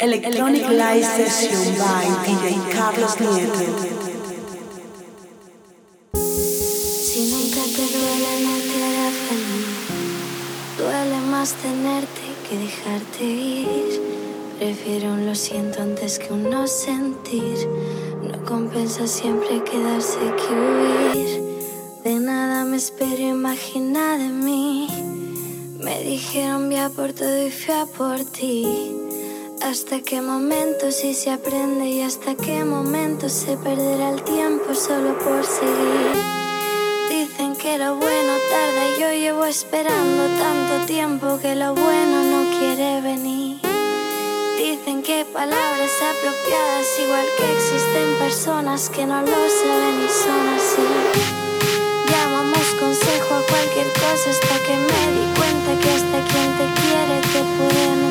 Electronic Live Session by DJ Carlos Nieto. Si nunca te duele, no te hará feliz. Duele más tenerte que dejarte ir. Prefiero un lo siento antes que un no sentir. No compensa siempre quedarse que huir. De nada me espero imaginar de mí. Me dijeron vía por todo y fui a por ti. ¿Hasta qué momento si se aprende y hasta qué momento se perderá el tiempo solo por seguir? Dicen que lo bueno tarda y yo llevo esperando tanto tiempo que lo bueno no quiere venir. Dicen que palabras apropiadas igual que existen personas que no lo saben y son así. Llamamos consejo a cualquier cosa hasta que me di cuenta que hasta quien te quiere te puede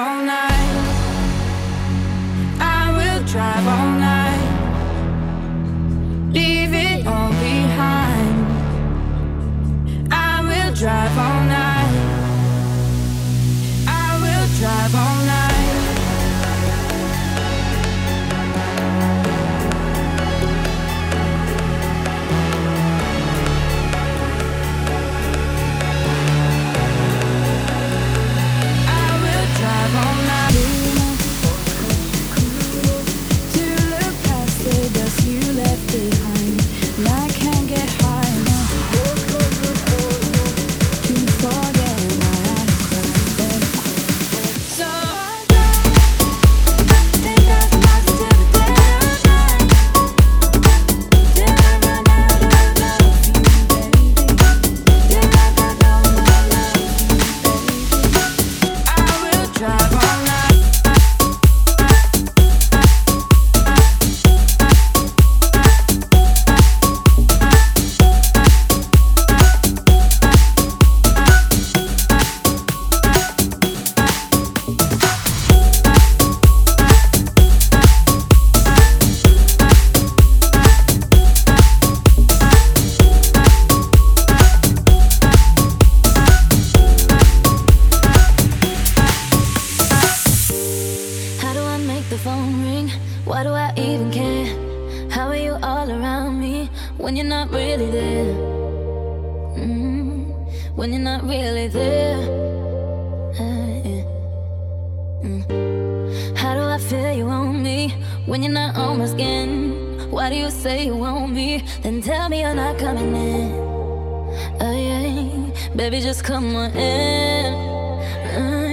all night. I will drive all night. Leave it all behind. I will drive all then tell me you're not coming in. Oh yeah, baby, just come on in. Mm.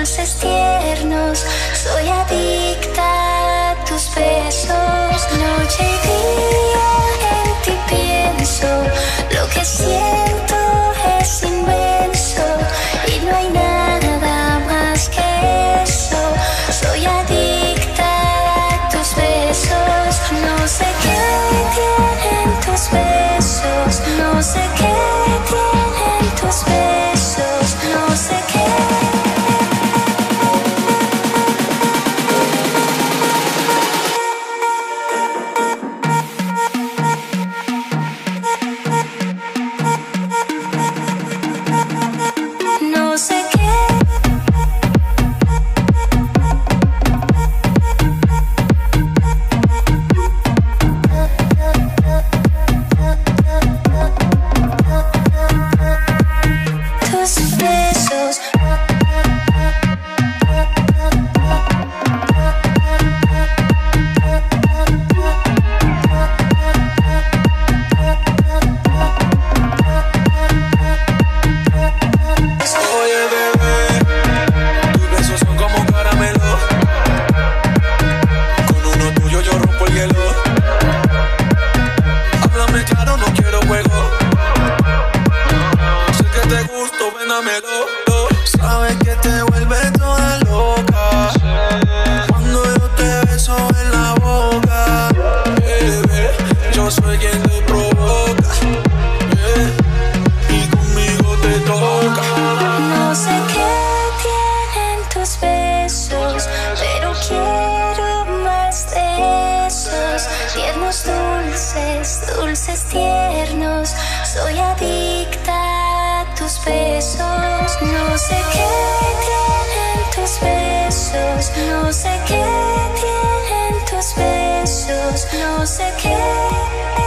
Dulces, tiernos. Soy adicta tiernos dulces, dulces tiernos. Soy adicta a tus besos. No sé qué tienen tus besos. No sé qué tienen tus besos. No sé qué.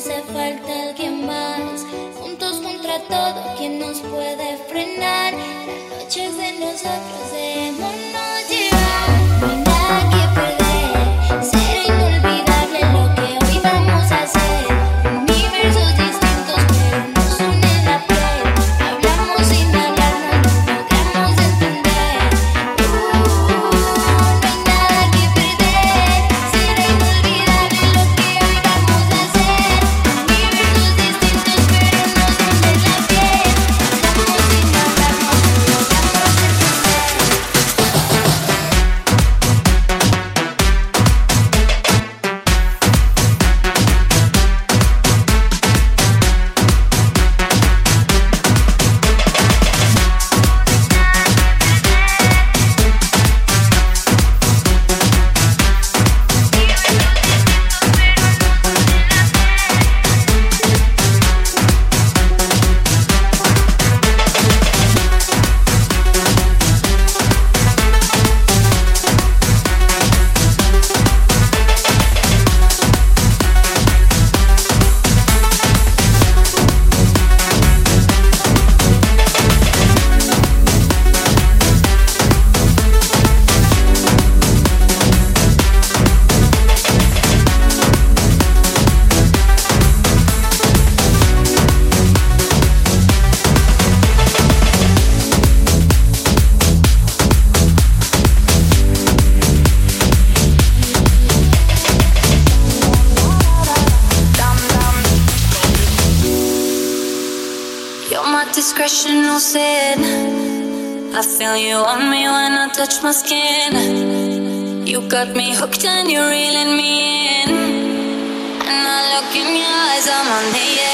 hace falta alguien más. Juntos contra todo, ¿quién nos puede frenar? La noche es de nosotros, démonos. I feel you on me when I touch my skin. You got me hooked and you're reeling me in. And I look in your eyes, I'm on the edge.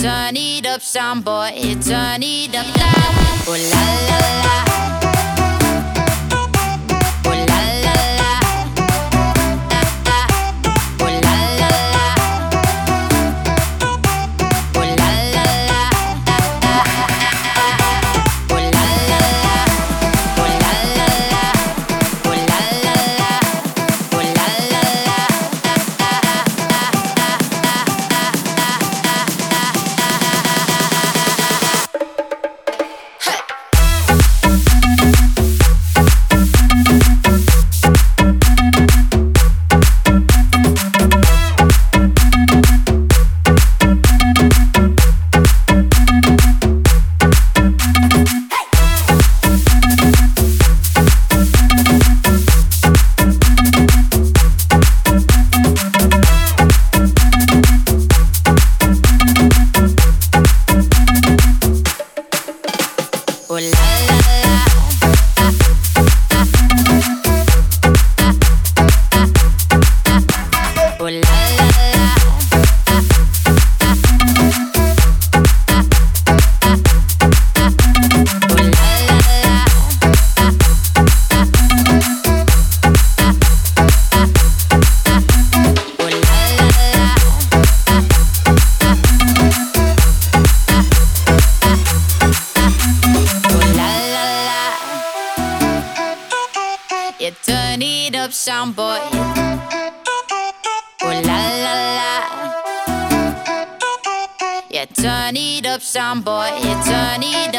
turn it up, some boy, turn it up loud. Oh la la la.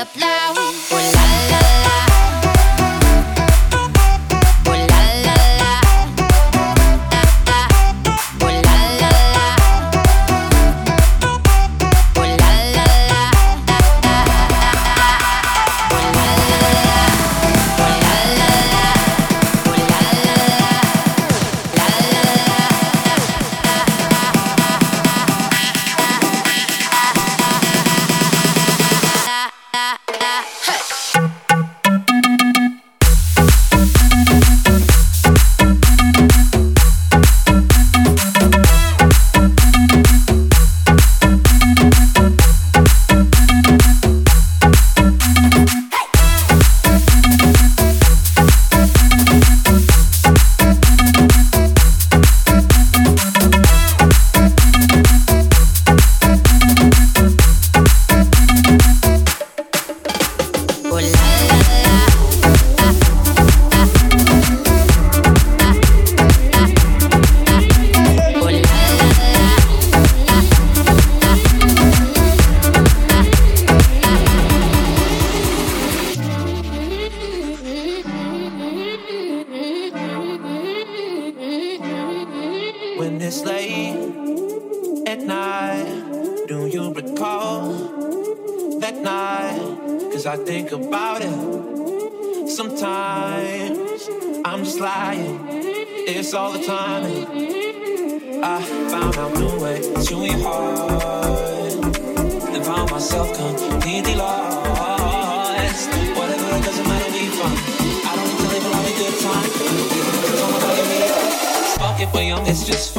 apply. it's late at night. Do you recall that night? Cause I think about it sometimes. I'm just lying, it's all the time. I found out new way to your heart and found myself completely lost. Whatever it doesn't matter, we fun. I don't need to live a all of good time. We're young, it's just